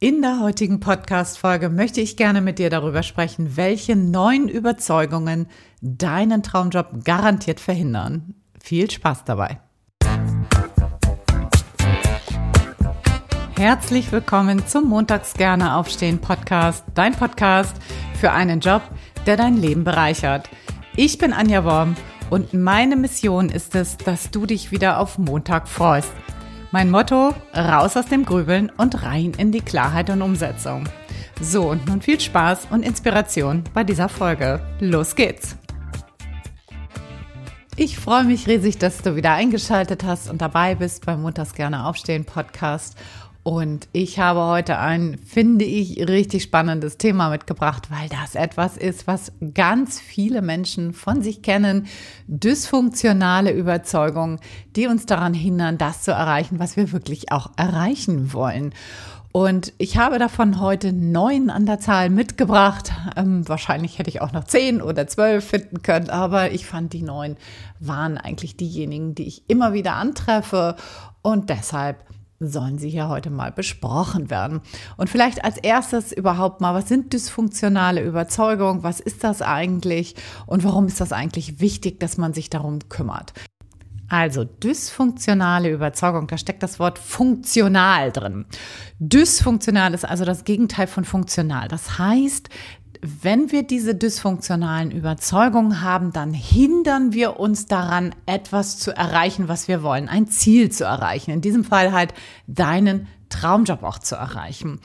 In der heutigen Podcast-Folge möchte ich gerne mit dir darüber sprechen, welche neuen Überzeugungen deinen Traumjob garantiert verhindern. Viel Spaß dabei. Herzlich willkommen zum Montags gerne aufstehen Podcast, dein Podcast für einen Job, der dein Leben bereichert. Ich bin Anja Worm und meine Mission ist es, dass du dich wieder auf Montag freust. Mein Motto, raus aus dem Grübeln und rein in die Klarheit und Umsetzung. So, und nun viel Spaß und Inspiration bei dieser Folge. Los geht's! Ich freue mich riesig, dass du wieder eingeschaltet hast und dabei bist beim Montags gerne aufstehen Podcast. Und ich habe heute ein, finde ich, richtig spannendes Thema mitgebracht, weil das etwas ist, was ganz viele Menschen von sich kennen. Dysfunktionale Überzeugungen, die uns daran hindern, das zu erreichen, was wir wirklich auch erreichen wollen. Und ich habe davon heute neun an der Zahl mitgebracht. Ähm, wahrscheinlich hätte ich auch noch zehn oder zwölf finden können, aber ich fand die neun waren eigentlich diejenigen, die ich immer wieder antreffe. Und deshalb sollen sie hier heute mal besprochen werden. Und vielleicht als erstes überhaupt mal, was sind dysfunktionale Überzeugungen? Was ist das eigentlich? Und warum ist das eigentlich wichtig, dass man sich darum kümmert? Also dysfunktionale Überzeugung, da steckt das Wort funktional drin. Dysfunktional ist also das Gegenteil von funktional. Das heißt, wenn wir diese dysfunktionalen Überzeugungen haben, dann hindern wir uns daran, etwas zu erreichen, was wir wollen, ein Ziel zu erreichen. In diesem Fall halt deinen Traumjob auch zu erreichen.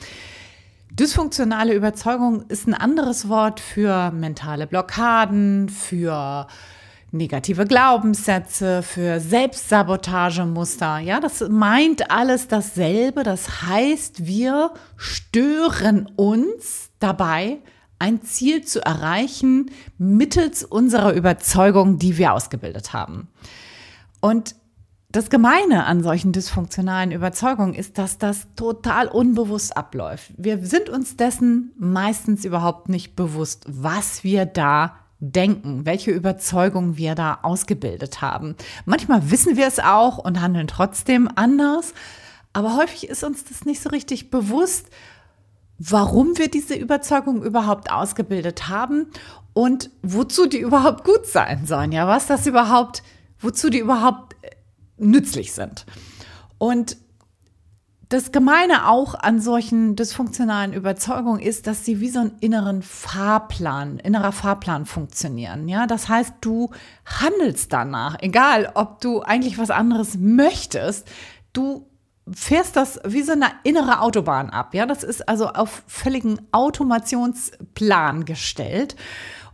Dysfunktionale Überzeugung ist ein anderes Wort für mentale Blockaden, für negative Glaubenssätze, für Selbstsabotagemuster. Ja, das meint alles dasselbe. Das heißt, wir stören uns dabei, ein Ziel zu erreichen mittels unserer Überzeugung, die wir ausgebildet haben. Und das Gemeine an solchen dysfunktionalen Überzeugungen ist, dass das total unbewusst abläuft. Wir sind uns dessen meistens überhaupt nicht bewusst, was wir da denken, welche Überzeugung wir da ausgebildet haben. Manchmal wissen wir es auch und handeln trotzdem anders, aber häufig ist uns das nicht so richtig bewusst warum wir diese Überzeugung überhaupt ausgebildet haben und wozu die überhaupt gut sein sollen, ja, was das überhaupt, wozu die überhaupt äh, nützlich sind. Und das Gemeine auch an solchen dysfunktionalen Überzeugungen ist, dass sie wie so einen inneren Fahrplan, innerer Fahrplan funktionieren. Ja, das heißt, du handelst danach, egal ob du eigentlich was anderes möchtest, du fährst das wie so eine innere Autobahn ab. Ja, das ist also auf völligen Automationsplan gestellt.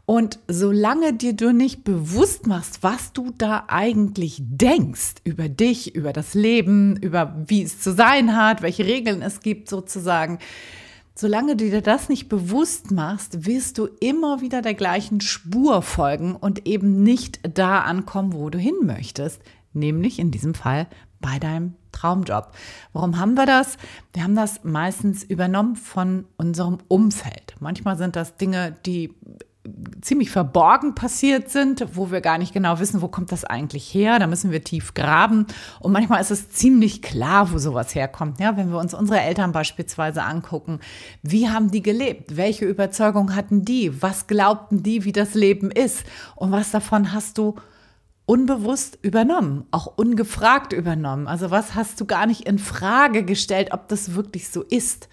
Und solange dir du nicht bewusst machst, was du da eigentlich denkst über dich, über das Leben, über wie es zu sein hat, welche Regeln es gibt sozusagen, solange du dir das nicht bewusst machst, wirst du immer wieder der gleichen Spur folgen und eben nicht da ankommen, wo du hin möchtest, nämlich in diesem Fall bei deinem Traumjob. Warum haben wir das? Wir haben das meistens übernommen von unserem Umfeld. Manchmal sind das Dinge, die ziemlich verborgen passiert sind, wo wir gar nicht genau wissen, wo kommt das eigentlich her. Da müssen wir tief graben. Und manchmal ist es ziemlich klar, wo sowas herkommt. Ja, wenn wir uns unsere Eltern beispielsweise angucken, wie haben die gelebt? Welche Überzeugung hatten die? Was glaubten die, wie das Leben ist? Und was davon hast du unbewusst übernommen, auch ungefragt übernommen. Also was hast du gar nicht in Frage gestellt, ob das wirklich so ist?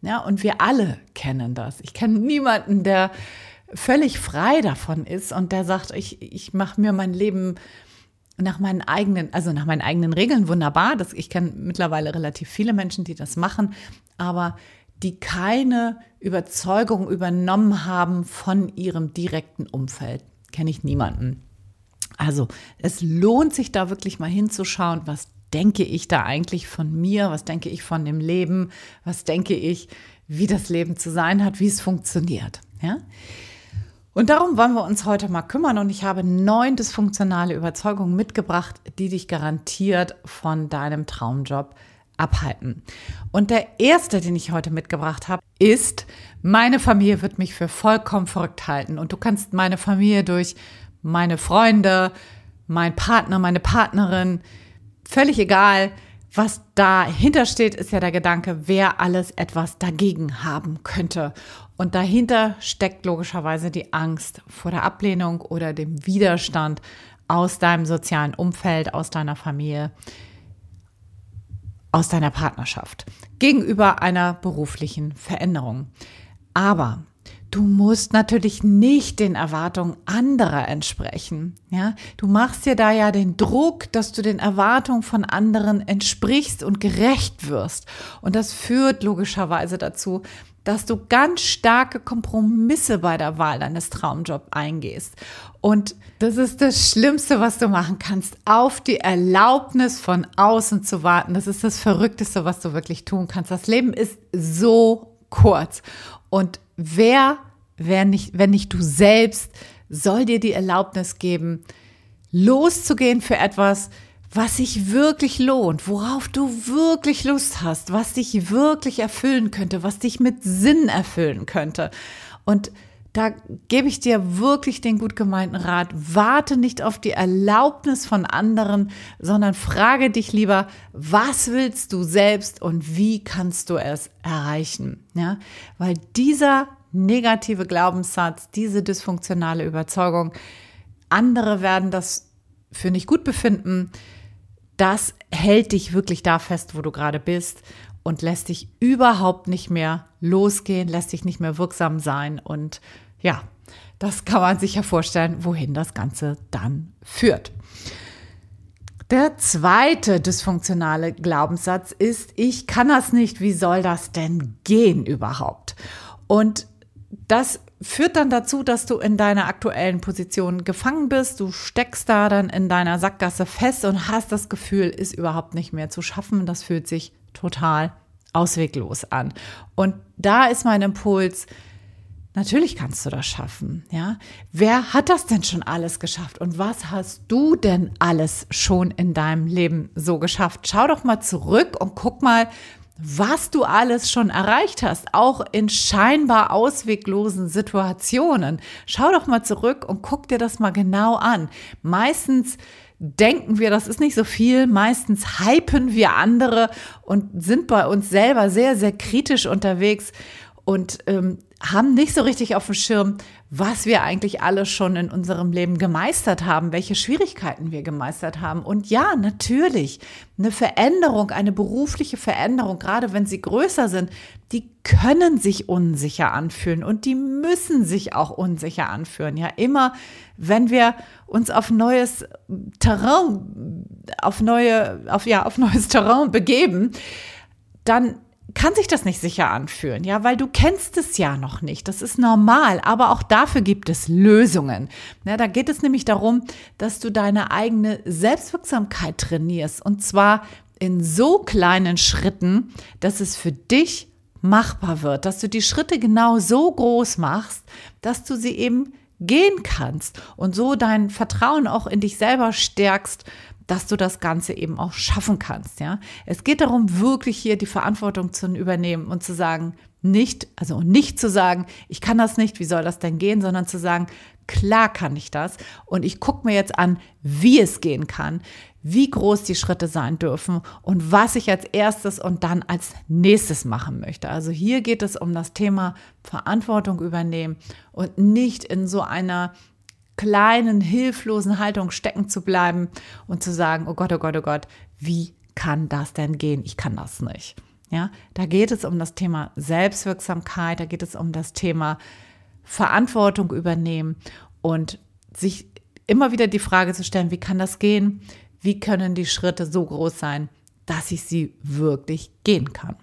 Ja, und wir alle kennen das. Ich kenne niemanden, der völlig frei davon ist und der sagt, ich, ich mache mir mein Leben nach meinen eigenen, also nach meinen eigenen Regeln wunderbar. Das, ich kenne mittlerweile relativ viele Menschen, die das machen, aber die keine Überzeugung übernommen haben von ihrem direkten Umfeld. Kenne ich niemanden. Also es lohnt sich da wirklich mal hinzuschauen, was denke ich da eigentlich von mir, was denke ich von dem Leben, was denke ich, wie das Leben zu sein hat, wie es funktioniert. Ja? Und darum wollen wir uns heute mal kümmern und ich habe neun dysfunktionale Überzeugungen mitgebracht, die dich garantiert von deinem Traumjob abhalten. Und der erste, den ich heute mitgebracht habe, ist, meine Familie wird mich für vollkommen verrückt halten. Und du kannst meine Familie durch meine Freunde, mein Partner, meine Partnerin, völlig egal, was dahinter steht, ist ja der Gedanke, wer alles etwas dagegen haben könnte. Und dahinter steckt logischerweise die Angst vor der Ablehnung oder dem Widerstand aus deinem sozialen Umfeld, aus deiner Familie, aus deiner Partnerschaft gegenüber einer beruflichen Veränderung. Aber Du musst natürlich nicht den Erwartungen anderer entsprechen. Ja, du machst dir da ja den Druck, dass du den Erwartungen von anderen entsprichst und gerecht wirst. Und das führt logischerweise dazu, dass du ganz starke Kompromisse bei der Wahl deines Traumjobs eingehst. Und das ist das Schlimmste, was du machen kannst, auf die Erlaubnis von außen zu warten. Das ist das Verrückteste, was du wirklich tun kannst. Das Leben ist so kurz. Und wer, wer nicht, wenn nicht du selbst, soll dir die Erlaubnis geben, loszugehen für etwas, was sich wirklich lohnt, worauf du wirklich Lust hast, was dich wirklich erfüllen könnte, was dich mit Sinn erfüllen könnte. Und da gebe ich dir wirklich den gut gemeinten Rat. Warte nicht auf die Erlaubnis von anderen, sondern frage dich lieber, was willst du selbst und wie kannst du es erreichen? Ja, weil dieser negative Glaubenssatz, diese dysfunktionale Überzeugung, andere werden das für nicht gut befinden, das hält dich wirklich da fest, wo du gerade bist und lässt dich überhaupt nicht mehr losgehen, lässt dich nicht mehr wirksam sein. Und ja, das kann man sich ja vorstellen, wohin das Ganze dann führt. Der zweite dysfunktionale Glaubenssatz ist, ich kann das nicht, wie soll das denn gehen überhaupt? Und das führt dann dazu, dass du in deiner aktuellen Position gefangen bist. Du steckst da dann in deiner Sackgasse fest und hast das Gefühl, ist überhaupt nicht mehr zu schaffen. Das fühlt sich total ausweglos an. Und da ist mein Impuls, Natürlich kannst du das schaffen, ja. Wer hat das denn schon alles geschafft und was hast du denn alles schon in deinem Leben so geschafft? Schau doch mal zurück und guck mal, was du alles schon erreicht hast, auch in scheinbar ausweglosen Situationen. Schau doch mal zurück und guck dir das mal genau an. Meistens denken wir, das ist nicht so viel. Meistens hypen wir andere und sind bei uns selber sehr, sehr kritisch unterwegs und ähm, haben nicht so richtig auf dem Schirm, was wir eigentlich alles schon in unserem Leben gemeistert haben, welche Schwierigkeiten wir gemeistert haben. Und ja, natürlich, eine Veränderung, eine berufliche Veränderung, gerade wenn sie größer sind, die können sich unsicher anfühlen und die müssen sich auch unsicher anfühlen. Ja, immer wenn wir uns auf neues Terrain, auf neue, auf, ja, auf neues Terrain begeben, dann kann sich das nicht sicher anfühlen, ja, weil du kennst es ja noch nicht. Das ist normal, aber auch dafür gibt es Lösungen. Ja, da geht es nämlich darum, dass du deine eigene Selbstwirksamkeit trainierst und zwar in so kleinen Schritten, dass es für dich machbar wird, dass du die Schritte genau so groß machst, dass du sie eben gehen kannst und so dein Vertrauen auch in dich selber stärkst dass du das Ganze eben auch schaffen kannst. Ja, es geht darum, wirklich hier die Verantwortung zu übernehmen und zu sagen, nicht, also nicht zu sagen, ich kann das nicht, wie soll das denn gehen, sondern zu sagen, klar kann ich das und ich gucke mir jetzt an, wie es gehen kann, wie groß die Schritte sein dürfen und was ich als erstes und dann als nächstes machen möchte. Also hier geht es um das Thema Verantwortung übernehmen und nicht in so einer kleinen, hilflosen Haltung stecken zu bleiben und zu sagen, oh Gott, oh Gott, oh Gott, wie kann das denn gehen? Ich kann das nicht. Ja, da geht es um das Thema Selbstwirksamkeit, da geht es um das Thema Verantwortung übernehmen und sich immer wieder die Frage zu stellen, wie kann das gehen? Wie können die Schritte so groß sein, dass ich sie wirklich gehen kann?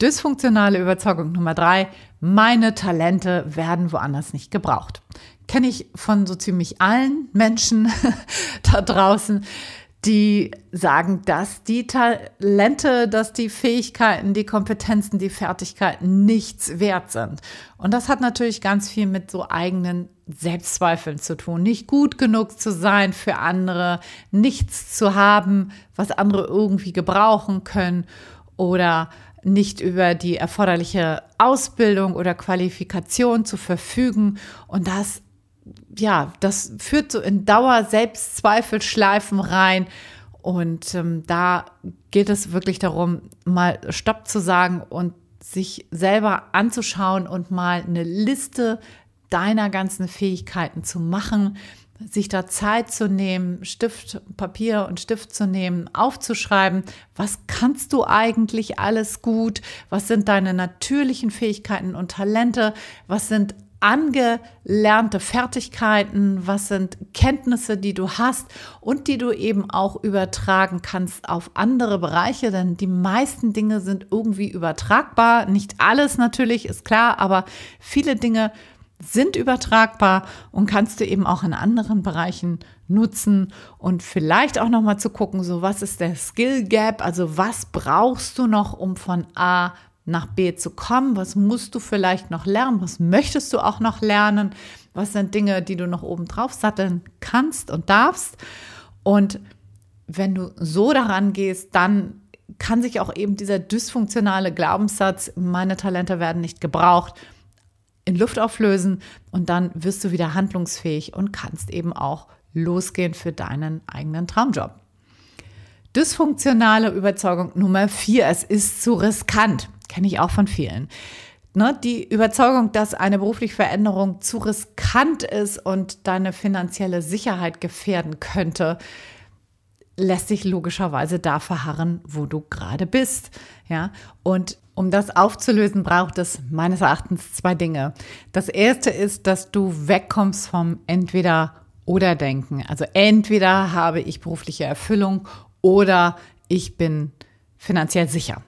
Dysfunktionale Überzeugung Nummer drei, meine Talente werden woanders nicht gebraucht kenne ich von so ziemlich allen Menschen da draußen, die sagen, dass die Talente, dass die Fähigkeiten, die Kompetenzen, die Fertigkeiten nichts wert sind. Und das hat natürlich ganz viel mit so eigenen Selbstzweifeln zu tun. Nicht gut genug zu sein für andere, nichts zu haben, was andere irgendwie gebrauchen können oder nicht über die erforderliche Ausbildung oder Qualifikation zu verfügen. Und das ja, das führt so in Dauer Selbstzweifelschleifen rein Und ähm, da geht es wirklich darum, mal Stopp zu sagen und sich selber anzuschauen und mal eine Liste deiner ganzen Fähigkeiten zu machen, sich da Zeit zu nehmen, Stift, Papier und Stift zu nehmen, aufzuschreiben, was kannst du eigentlich alles gut, was sind deine natürlichen Fähigkeiten und Talente, was sind angelernte Fertigkeiten, was sind Kenntnisse, die du hast und die du eben auch übertragen kannst auf andere Bereiche, denn die meisten Dinge sind irgendwie übertragbar. Nicht alles natürlich, ist klar, aber viele Dinge sind übertragbar und kannst du eben auch in anderen Bereichen nutzen und vielleicht auch noch mal zu gucken, so was ist der Skill Gap, also was brauchst du noch, um von A nach B zu kommen? Was musst du vielleicht noch lernen? Was möchtest du auch noch lernen? Was sind Dinge, die du noch oben drauf satteln kannst und darfst? Und wenn du so daran gehst, dann kann sich auch eben dieser dysfunktionale Glaubenssatz, meine Talente werden nicht gebraucht, in Luft auflösen und dann wirst du wieder handlungsfähig und kannst eben auch losgehen für deinen eigenen Traumjob. Dysfunktionale Überzeugung Nummer vier, es ist zu riskant. Kenne ich auch von vielen. Ne, die Überzeugung, dass eine berufliche Veränderung zu riskant ist und deine finanzielle Sicherheit gefährden könnte, lässt sich logischerweise da verharren, wo du gerade bist. Ja, und um das aufzulösen, braucht es meines Erachtens zwei Dinge. Das erste ist, dass du wegkommst vom entweder oder denken. Also entweder habe ich berufliche Erfüllung oder ich bin finanziell sicher.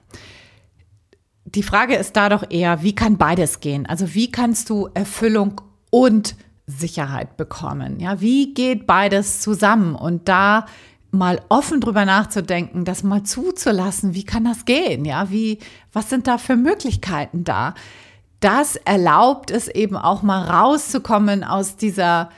Die Frage ist da doch eher, wie kann beides gehen? Also wie kannst du Erfüllung und Sicherheit bekommen? Ja, wie geht beides zusammen? Und da mal offen drüber nachzudenken, das mal zuzulassen, wie kann das gehen? Ja, wie, was sind da für Möglichkeiten da? Das erlaubt es eben auch mal rauszukommen aus dieser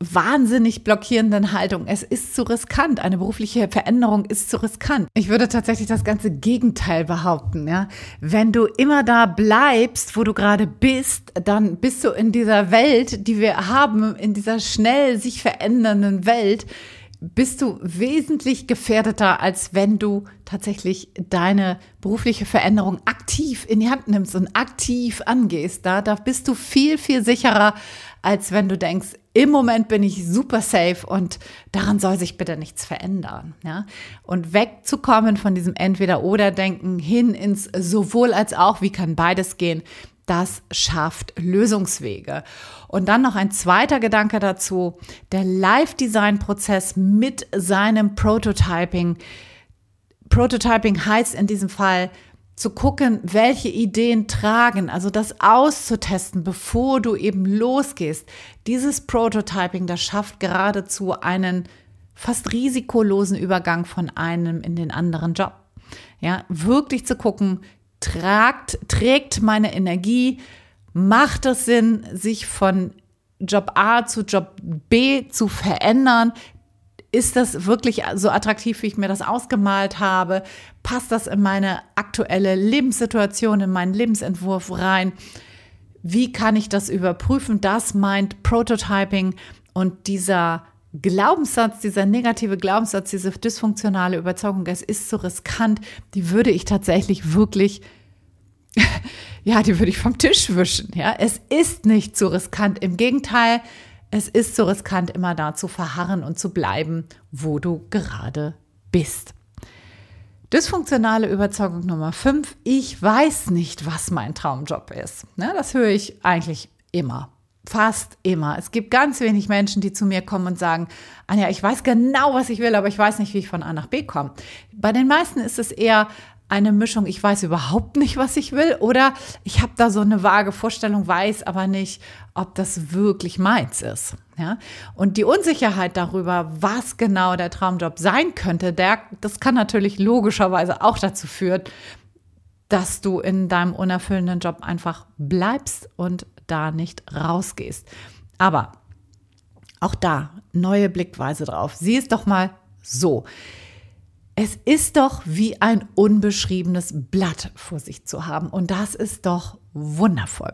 wahnsinnig blockierenden Haltung. Es ist zu riskant. Eine berufliche Veränderung ist zu riskant. Ich würde tatsächlich das ganze Gegenteil behaupten. Ja? Wenn du immer da bleibst, wo du gerade bist, dann bist du in dieser Welt, die wir haben, in dieser schnell sich verändernden Welt, bist du wesentlich gefährdeter, als wenn du tatsächlich deine berufliche Veränderung aktiv in die Hand nimmst und aktiv angehst. Da, da bist du viel, viel sicherer, als wenn du denkst, im Moment bin ich super safe und daran soll sich bitte nichts verändern. Ja? Und wegzukommen von diesem Entweder-Oder-Denken hin ins sowohl als auch, wie kann beides gehen, das schafft Lösungswege. Und dann noch ein zweiter Gedanke dazu, der Live-Design-Prozess mit seinem Prototyping. Prototyping heißt in diesem Fall, zu gucken, welche Ideen tragen, also das auszutesten, bevor du eben losgehst. Dieses Prototyping, das schafft geradezu einen fast risikolosen Übergang von einem in den anderen Job. Ja, wirklich zu gucken, tragt, trägt meine Energie, macht es Sinn, sich von Job A zu Job B zu verändern? Ist das wirklich so attraktiv, wie ich mir das ausgemalt habe? Passt das in meine aktuelle Lebenssituation, in meinen Lebensentwurf rein? Wie kann ich das überprüfen? Das meint Prototyping und dieser Glaubenssatz, dieser negative Glaubenssatz, diese dysfunktionale Überzeugung, es ist so riskant, die würde ich tatsächlich wirklich, ja, die würde ich vom Tisch wischen. Ja, es ist nicht so riskant. Im Gegenteil, es ist so riskant, immer da zu verharren und zu bleiben, wo du gerade bist. Dysfunktionale Überzeugung Nummer 5. Ich weiß nicht, was mein Traumjob ist. Ne, das höre ich eigentlich immer. Fast immer. Es gibt ganz wenig Menschen, die zu mir kommen und sagen, Anja, ich weiß genau, was ich will, aber ich weiß nicht, wie ich von A nach B komme. Bei den meisten ist es eher, eine Mischung, ich weiß überhaupt nicht, was ich will, oder ich habe da so eine vage Vorstellung, weiß aber nicht, ob das wirklich meins ist. Ja? Und die Unsicherheit darüber, was genau der Traumjob sein könnte, der, das kann natürlich logischerweise auch dazu führen, dass du in deinem unerfüllenden Job einfach bleibst und da nicht rausgehst. Aber auch da neue Blickweise drauf. Sieh es doch mal so. Es ist doch wie ein unbeschriebenes Blatt vor sich zu haben und das ist doch wundervoll.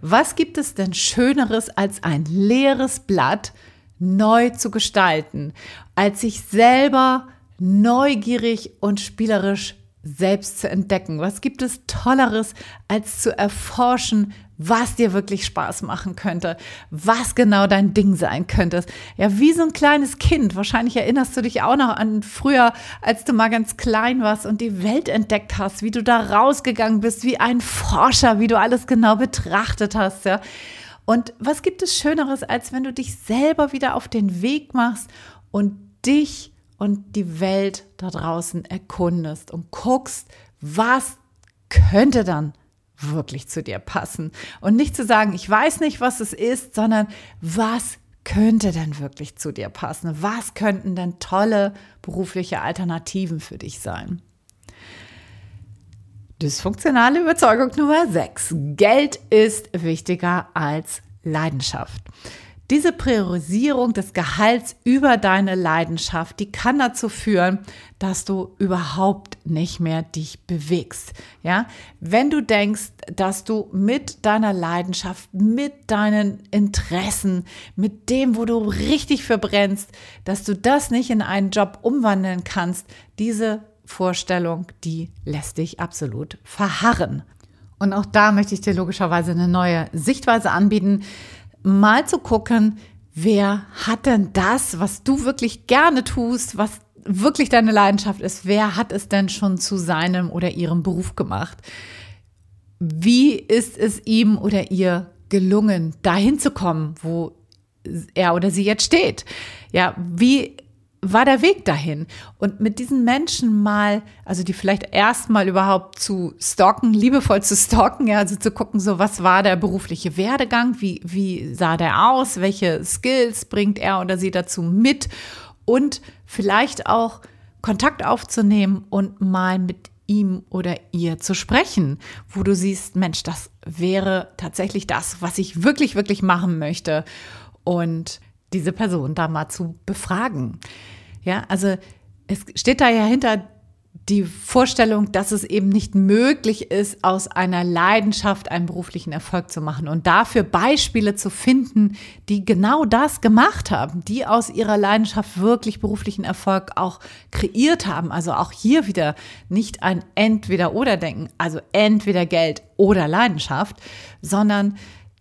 Was gibt es denn Schöneres als ein leeres Blatt neu zu gestalten, als sich selber neugierig und spielerisch selbst zu entdecken. Was gibt es Tolleres, als zu erforschen, was dir wirklich Spaß machen könnte, was genau dein Ding sein könnte. Ja, wie so ein kleines Kind. Wahrscheinlich erinnerst du dich auch noch an früher, als du mal ganz klein warst und die Welt entdeckt hast, wie du da rausgegangen bist, wie ein Forscher, wie du alles genau betrachtet hast, ja. Und was gibt es Schöneres, als wenn du dich selber wieder auf den Weg machst und dich und die Welt da draußen erkundest und guckst, was könnte dann wirklich zu dir passen. Und nicht zu sagen, ich weiß nicht, was es ist, sondern was könnte denn wirklich zu dir passen? Was könnten denn tolle berufliche Alternativen für dich sein? Dysfunktionale Überzeugung Nummer 6. Geld ist wichtiger als Leidenschaft. Diese Priorisierung des Gehalts über deine Leidenschaft, die kann dazu führen, dass du überhaupt nicht mehr dich bewegst. Ja, wenn du denkst, dass du mit deiner Leidenschaft, mit deinen Interessen, mit dem, wo du richtig verbrennst, dass du das nicht in einen Job umwandeln kannst, diese Vorstellung, die lässt dich absolut verharren. Und auch da möchte ich dir logischerweise eine neue Sichtweise anbieten mal zu gucken, wer hat denn das, was du wirklich gerne tust, was wirklich deine Leidenschaft ist, wer hat es denn schon zu seinem oder ihrem Beruf gemacht? Wie ist es ihm oder ihr gelungen, dahin zu kommen, wo er oder sie jetzt steht? Ja, wie war der Weg dahin. Und mit diesen Menschen mal, also die vielleicht erstmal überhaupt zu stalken, liebevoll zu stalken, ja, also zu gucken, so was war der berufliche Werdegang, wie, wie sah der aus, welche Skills bringt er oder sie dazu mit und vielleicht auch Kontakt aufzunehmen und mal mit ihm oder ihr zu sprechen, wo du siehst, Mensch, das wäre tatsächlich das, was ich wirklich, wirklich machen möchte. Und diese Person da mal zu befragen. Ja, also es steht da ja hinter die Vorstellung, dass es eben nicht möglich ist, aus einer Leidenschaft einen beruflichen Erfolg zu machen und dafür Beispiele zu finden, die genau das gemacht haben, die aus ihrer Leidenschaft wirklich beruflichen Erfolg auch kreiert haben. Also auch hier wieder nicht ein Entweder-Oder-Denken, also entweder Geld oder Leidenschaft, sondern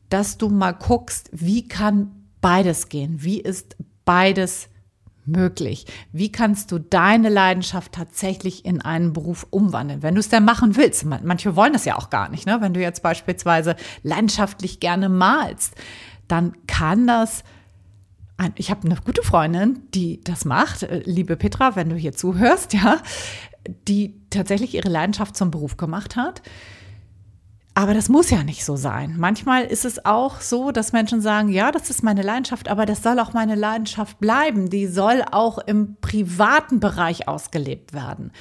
dass du mal guckst, wie kann beides gehen? Wie ist beides möglich? Wie kannst du deine Leidenschaft tatsächlich in einen Beruf umwandeln, wenn du es denn machen willst? Manche wollen das ja auch gar nicht. Ne? Wenn du jetzt beispielsweise leidenschaftlich gerne malst, dann kann das ich habe eine gute Freundin, die das macht, äh, liebe Petra, wenn du hier zuhörst, ja, die tatsächlich ihre Leidenschaft zum Beruf gemacht hat aber das muss ja nicht so sein. Manchmal ist es auch so, dass Menschen sagen, ja, das ist meine Leidenschaft, aber das soll auch meine Leidenschaft bleiben. Die soll auch im privaten Bereich ausgelebt werden.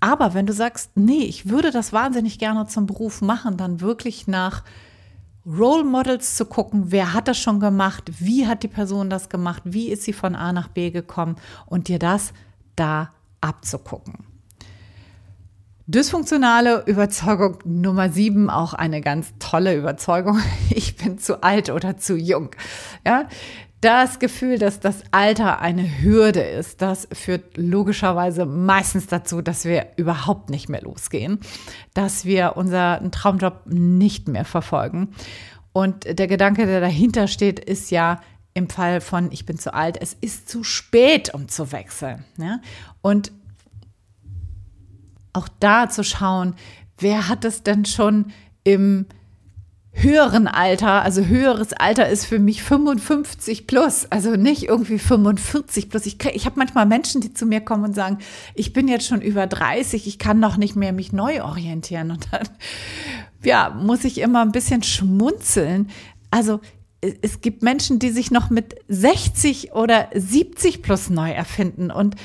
Aber wenn du sagst, nee, ich würde das wahnsinnig gerne zum Beruf machen, dann wirklich nach Role Models zu gucken, wer hat das schon gemacht, wie hat die Person das gemacht, wie ist sie von A nach B gekommen und dir das da abzugucken. Dysfunktionale Überzeugung Nummer sieben, auch eine ganz tolle Überzeugung. Ich bin zu alt oder zu jung. Ja, das Gefühl, dass das Alter eine Hürde ist, das führt logischerweise meistens dazu, dass wir überhaupt nicht mehr losgehen, dass wir unseren Traumjob nicht mehr verfolgen. Und der Gedanke, der dahinter steht, ist ja im Fall von ich bin zu alt, es ist zu spät, um zu wechseln. Ja? Und auch da zu schauen, wer hat es denn schon im höheren Alter, also höheres Alter ist für mich 55 plus, also nicht irgendwie 45 plus. Ich, ich habe manchmal Menschen, die zu mir kommen und sagen, ich bin jetzt schon über 30, ich kann noch nicht mehr mich neu orientieren. Und dann, ja, muss ich immer ein bisschen schmunzeln. Also es gibt Menschen, die sich noch mit 60 oder 70 plus neu erfinden. Und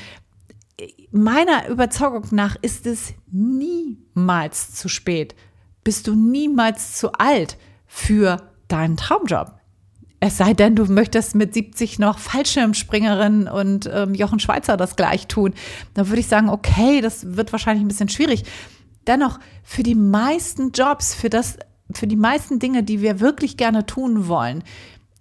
meiner Überzeugung nach ist es niemals zu spät. Bist du niemals zu alt für deinen Traumjob? Es sei denn, du möchtest mit 70 noch Fallschirmspringerin und ähm, Jochen Schweizer das gleich tun. Dann würde ich sagen, okay, das wird wahrscheinlich ein bisschen schwierig. Dennoch, für die meisten Jobs, für das, für die meisten Dinge, die wir wirklich gerne tun wollen,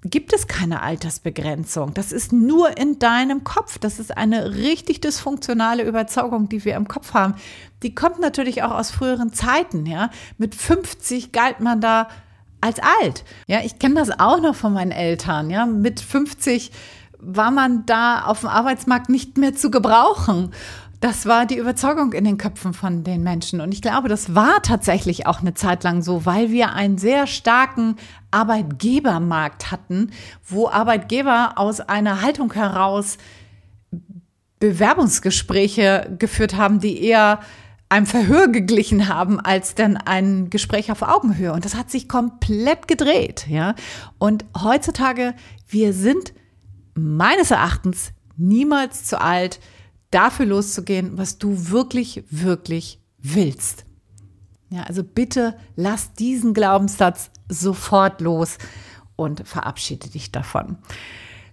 gibt es keine Altersbegrenzung. Das ist nur in deinem Kopf. Das ist eine richtig dysfunktionale Überzeugung, die wir im Kopf haben. Die kommt natürlich auch aus früheren Zeiten, ja. Mit 50 galt man da als alt. Ja, ich kenne das auch noch von meinen Eltern, ja. Mit 50 war man da auf dem Arbeitsmarkt nicht mehr zu gebrauchen. Das war die Überzeugung in den Köpfen von den Menschen. Und ich glaube, das war tatsächlich auch eine Zeit lang so, weil wir einen sehr starken Arbeitgebermarkt hatten, wo Arbeitgeber aus einer Haltung heraus Bewerbungsgespräche geführt haben, die eher einem Verhör geglichen haben als denn ein Gespräch auf Augenhöhe. Und das hat sich komplett gedreht, ja. Und heutzutage, wir sind meines Erachtens niemals zu alt, dafür loszugehen, was du wirklich, wirklich willst. Ja, also bitte lass diesen Glaubenssatz sofort los und verabschiede dich davon.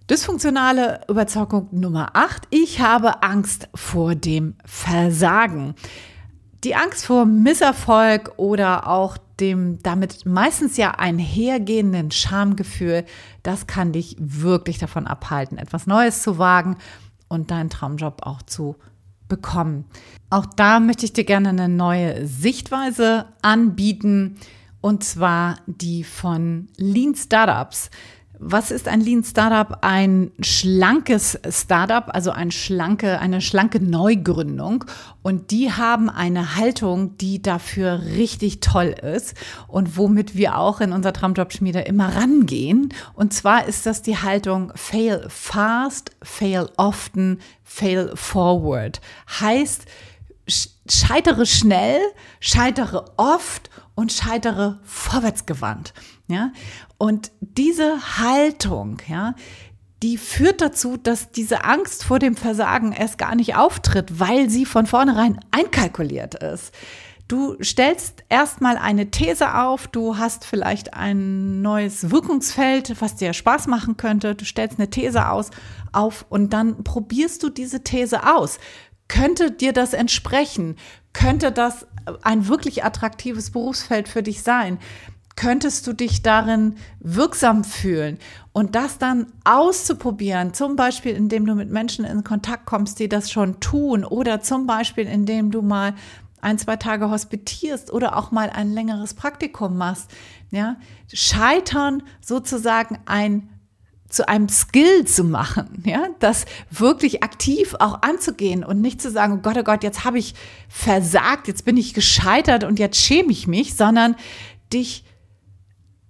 Dysfunktionale Überzeugung Nummer 8. Ich habe Angst vor dem Versagen. Die Angst vor Misserfolg oder auch dem damit meistens ja einhergehenden Schamgefühl, das kann dich wirklich davon abhalten, etwas Neues zu wagen und deinen Traumjob auch zu bekommen. Auch da möchte ich dir gerne eine neue Sichtweise anbieten und zwar die von Lean Startups. Was ist ein Lean Startup? Ein schlankes Startup, also ein schlanke, eine schlanke Neugründung. Und die haben eine Haltung, die dafür richtig toll ist und womit wir auch in unserer Traumjob-Schmiede immer rangehen. Und zwar ist das die Haltung fail fast, fail often, fail forward. Heißt, scheitere schnell, scheitere oft und scheitere vorwärtsgewandt. Ja, und diese Haltung, ja, die führt dazu, dass diese Angst vor dem Versagen erst gar nicht auftritt, weil sie von vornherein einkalkuliert ist. Du stellst erstmal eine These auf, du hast vielleicht ein neues Wirkungsfeld, was dir Spaß machen könnte, du stellst eine These aus, auf und dann probierst du diese These aus. Könnte dir das entsprechen? Könnte das ein wirklich attraktives Berufsfeld für dich sein? könntest du dich darin wirksam fühlen und das dann auszuprobieren, zum Beispiel indem du mit Menschen in Kontakt kommst, die das schon tun oder zum Beispiel indem du mal ein, zwei Tage hospitierst oder auch mal ein längeres Praktikum machst, ja, scheitern sozusagen ein zu einem Skill zu machen, ja, das wirklich aktiv auch anzugehen und nicht zu sagen, oh Gott, oh Gott, jetzt habe ich versagt, jetzt bin ich gescheitert und jetzt schäme ich mich, sondern dich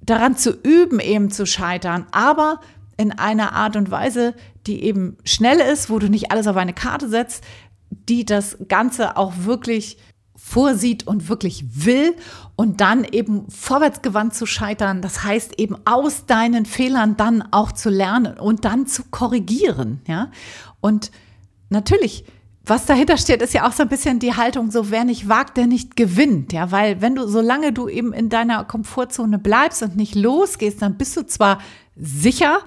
daran zu üben, eben zu scheitern, aber in einer Art und Weise, die eben schnell ist, wo du nicht alles auf eine Karte setzt, die das Ganze auch wirklich vorsieht und wirklich will und dann eben vorwärtsgewandt zu scheitern. Das heißt eben aus deinen Fehlern dann auch zu lernen und dann zu korrigieren, ja. Und natürlich was dahinter steht, ist ja auch so ein bisschen die Haltung, so wer nicht wagt, der nicht gewinnt, ja, weil wenn du, solange du eben in deiner Komfortzone bleibst und nicht losgehst, dann bist du zwar sicher,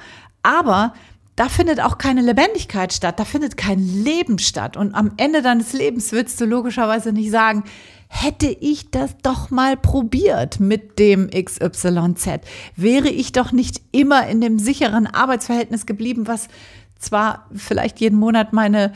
aber da findet auch keine Lebendigkeit statt, da findet kein Leben statt. Und am Ende deines Lebens willst du logischerweise nicht sagen, hätte ich das doch mal probiert mit dem XYZ, wäre ich doch nicht immer in dem sicheren Arbeitsverhältnis geblieben, was zwar vielleicht jeden Monat meine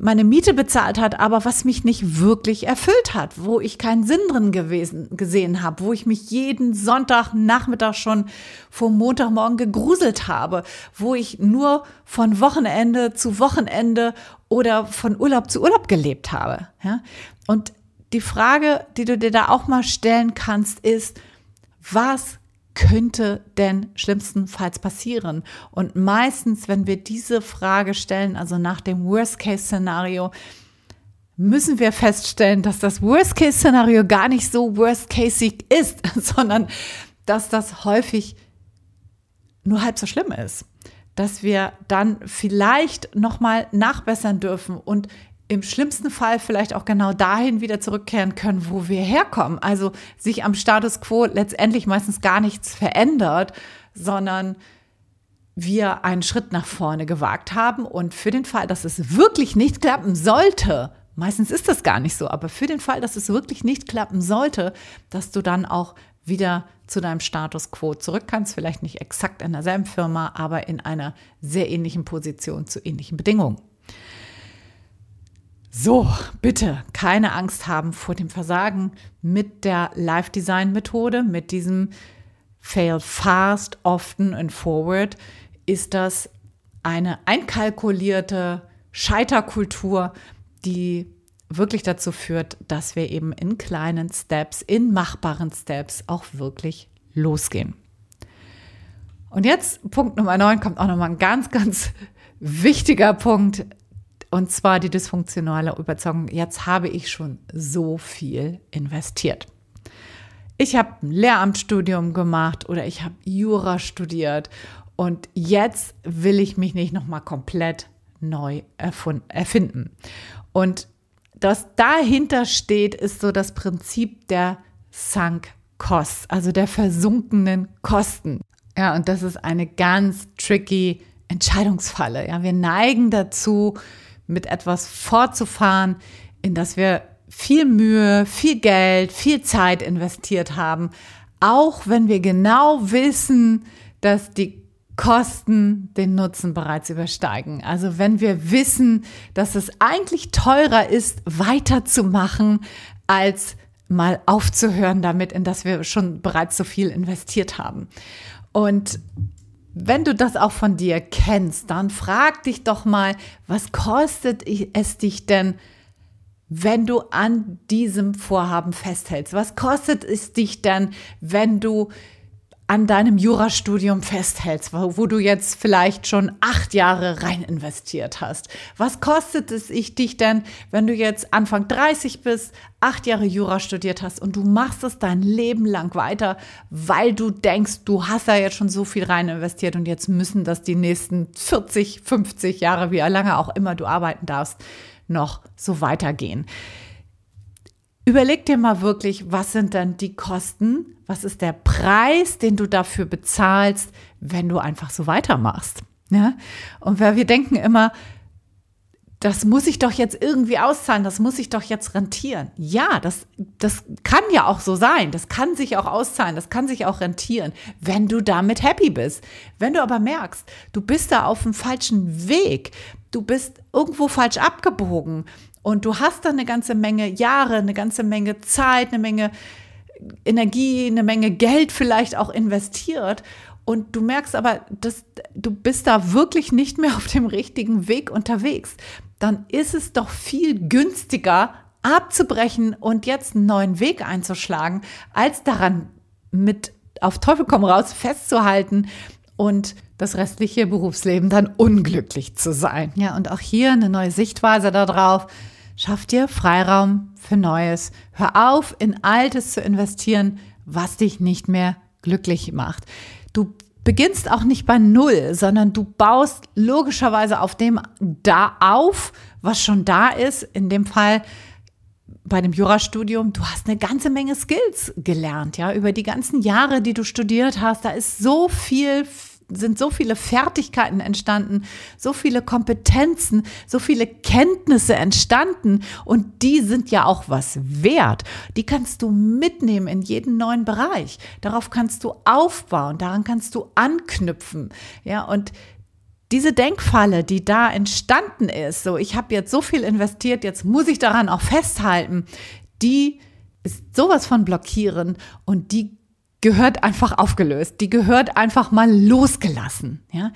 meine Miete bezahlt hat, aber was mich nicht wirklich erfüllt hat, wo ich keinen Sinn drin gewesen, gesehen habe, wo ich mich jeden Sonntagnachmittag schon vor Montagmorgen gegruselt habe, wo ich nur von Wochenende zu Wochenende oder von Urlaub zu Urlaub gelebt habe. Ja? Und die Frage, die du dir da auch mal stellen kannst, ist, was könnte denn schlimmstenfalls passieren? Und meistens, wenn wir diese Frage stellen, also nach dem Worst-Case-Szenario, müssen wir feststellen, dass das Worst-Case-Szenario gar nicht so worst-casig ist, sondern dass das häufig nur halb so schlimm ist. Dass wir dann vielleicht nochmal nachbessern dürfen und im schlimmsten Fall vielleicht auch genau dahin wieder zurückkehren können, wo wir herkommen. Also sich am Status quo letztendlich meistens gar nichts verändert, sondern wir einen Schritt nach vorne gewagt haben und für den Fall, dass es wirklich nicht klappen sollte, meistens ist das gar nicht so, aber für den Fall, dass es wirklich nicht klappen sollte, dass du dann auch wieder zu deinem Status quo zurück kannst. Vielleicht nicht exakt in derselben Firma, aber in einer sehr ähnlichen Position zu ähnlichen Bedingungen. So, bitte keine Angst haben vor dem Versagen mit der Live Design Methode, mit diesem Fail fast, often and forward ist das eine einkalkulierte Scheiterkultur, die wirklich dazu führt, dass wir eben in kleinen Steps, in machbaren Steps auch wirklich losgehen. Und jetzt Punkt Nummer 9 kommt auch nochmal ein ganz, ganz wichtiger Punkt, und zwar die dysfunktionale Überzeugung, jetzt habe ich schon so viel investiert. Ich habe ein Lehramtsstudium gemacht oder ich habe Jura studiert und jetzt will ich mich nicht nochmal komplett neu erfinden. Und das dahinter steht, ist so das Prinzip der Sunk Costs, also der versunkenen Kosten. Ja, und das ist eine ganz tricky Entscheidungsfalle. Ja, wir neigen dazu, mit etwas fortzufahren, in das wir viel Mühe, viel Geld, viel Zeit investiert haben, auch wenn wir genau wissen, dass die Kosten den Nutzen bereits übersteigen. Also wenn wir wissen, dass es eigentlich teurer ist, weiterzumachen, als mal aufzuhören damit, in das wir schon bereits so viel investiert haben. Und wenn du das auch von dir kennst, dann frag dich doch mal, was kostet es dich denn, wenn du an diesem Vorhaben festhältst? Was kostet es dich denn, wenn du an deinem Jurastudium festhältst, wo, wo, du jetzt vielleicht schon acht Jahre rein investiert hast. Was kostet es dich denn, wenn du jetzt Anfang 30 bist, acht Jahre Jura studiert hast und du machst es dein Leben lang weiter, weil du denkst, du hast da jetzt schon so viel rein investiert und jetzt müssen das die nächsten 40, 50 Jahre, wie lange auch immer du arbeiten darfst, noch so weitergehen. Überleg dir mal wirklich, was sind dann die Kosten, was ist der Preis, den du dafür bezahlst, wenn du einfach so weitermachst. Ja? Und weil wir denken immer, das muss ich doch jetzt irgendwie auszahlen, das muss ich doch jetzt rentieren. Ja, das, das kann ja auch so sein, das kann sich auch auszahlen, das kann sich auch rentieren, wenn du damit happy bist. Wenn du aber merkst, du bist da auf dem falschen Weg, du bist irgendwo falsch abgebogen, und du hast dann eine ganze Menge Jahre, eine ganze Menge Zeit, eine Menge Energie, eine Menge Geld vielleicht auch investiert. Und du merkst aber, dass du bist da wirklich nicht mehr auf dem richtigen Weg unterwegs. Dann ist es doch viel günstiger, abzubrechen und jetzt einen neuen Weg einzuschlagen, als daran mit auf Teufel komm raus festzuhalten und das restliche Berufsleben dann unglücklich zu sein. Ja, und auch hier eine neue Sichtweise darauf. Schaff dir Freiraum für Neues. Hör auf, in Altes zu investieren, was dich nicht mehr glücklich macht. Du beginnst auch nicht bei Null, sondern du baust logischerweise auf dem da auf, was schon da ist. In dem Fall bei dem Jurastudium, du hast eine ganze Menge Skills gelernt, ja, über die ganzen Jahre, die du studiert hast. Da ist so viel sind so viele Fertigkeiten entstanden, so viele Kompetenzen, so viele Kenntnisse entstanden und die sind ja auch was wert. Die kannst du mitnehmen in jeden neuen Bereich. Darauf kannst du aufbauen, daran kannst du anknüpfen. Ja, und diese Denkfalle, die da entstanden ist, so ich habe jetzt so viel investiert, jetzt muss ich daran auch festhalten, die ist sowas von blockierend und die gehört einfach aufgelöst. Die gehört einfach mal losgelassen. Ja?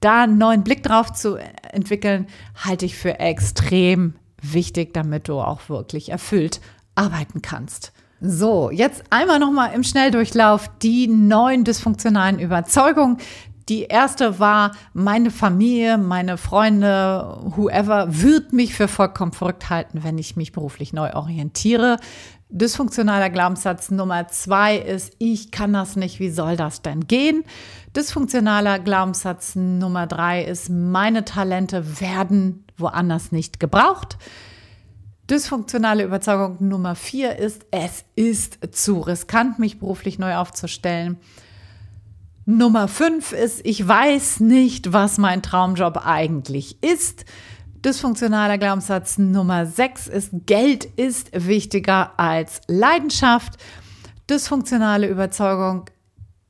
Da einen neuen Blick drauf zu entwickeln, halte ich für extrem wichtig, damit du auch wirklich erfüllt arbeiten kannst. So, jetzt einmal nochmal im Schnelldurchlauf die neuen dysfunktionalen Überzeugungen. Die erste war, meine Familie, meine Freunde, whoever wird mich für vollkommen verrückt halten, wenn ich mich beruflich neu orientiere. Dysfunktionaler Glaubenssatz Nummer zwei ist, ich kann das nicht, wie soll das denn gehen? Dysfunktionaler Glaubenssatz Nummer drei ist, meine Talente werden woanders nicht gebraucht. Dysfunktionale Überzeugung Nummer vier ist, es ist zu riskant, mich beruflich neu aufzustellen. Nummer fünf ist, ich weiß nicht, was mein Traumjob eigentlich ist. Dysfunktionaler Glaubenssatz Nummer 6 ist, Geld ist wichtiger als Leidenschaft. Dysfunktionale Überzeugung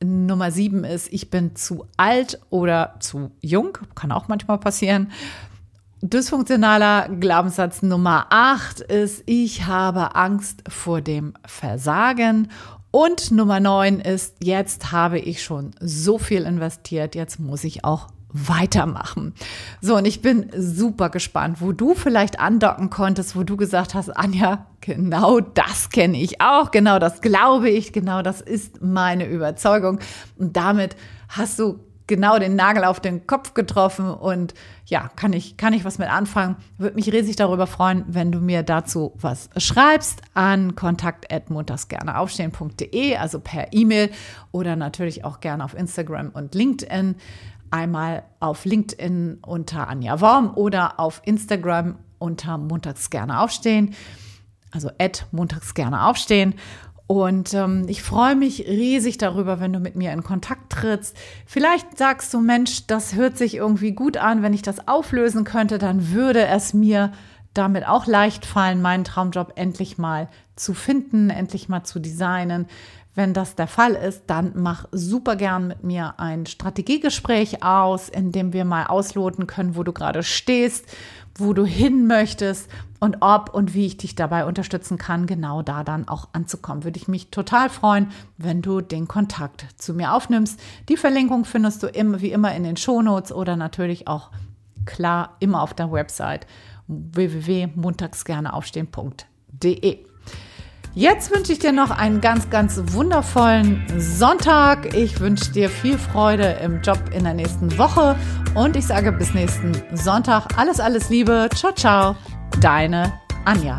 Nummer sieben ist, ich bin zu alt oder zu jung, kann auch manchmal passieren. Dysfunktionaler Glaubenssatz Nummer acht ist, ich habe Angst vor dem Versagen. Und Nummer neun ist, jetzt habe ich schon so viel investiert, jetzt muss ich auch weitermachen. So, und ich bin super gespannt, wo du vielleicht andocken konntest, wo du gesagt hast, Anja, genau das kenne ich auch, genau das glaube ich, genau das ist meine Überzeugung. Und damit hast du genau den Nagel auf den Kopf getroffen und ja, kann ich, kann ich was mit anfangen. Würde mich riesig darüber freuen, wenn du mir dazu was schreibst an kontakt.montagsgerneaufstehen.de, also per E-Mail oder natürlich auch gerne auf Instagram und LinkedIn einmal auf LinkedIn unter Anja Worm oder auf Instagram unter Montags gerne aufstehen, also at Montags gerne aufstehen. Und ähm, ich freue mich riesig darüber, wenn du mit mir in Kontakt trittst. Vielleicht sagst du, Mensch, das hört sich irgendwie gut an. Wenn ich das auflösen könnte, dann würde es mir damit auch leicht fallen, meinen Traumjob endlich mal zu finden, endlich mal zu designen. Wenn das der Fall ist, dann mach super gern mit mir ein Strategiegespräch aus, in dem wir mal ausloten können, wo du gerade stehst, wo du hin möchtest und ob und wie ich dich dabei unterstützen kann, genau da dann auch anzukommen. Würde ich mich total freuen, wenn du den Kontakt zu mir aufnimmst. Die Verlinkung findest du immer, wie immer in den Shownotes oder natürlich auch klar immer auf der Website www.montagsgerneaufstehen.de. Jetzt wünsche ich dir noch einen ganz, ganz wundervollen Sonntag. Ich wünsche dir viel Freude im Job in der nächsten Woche und ich sage bis nächsten Sonntag alles, alles Liebe. Ciao, ciao. Deine Anja.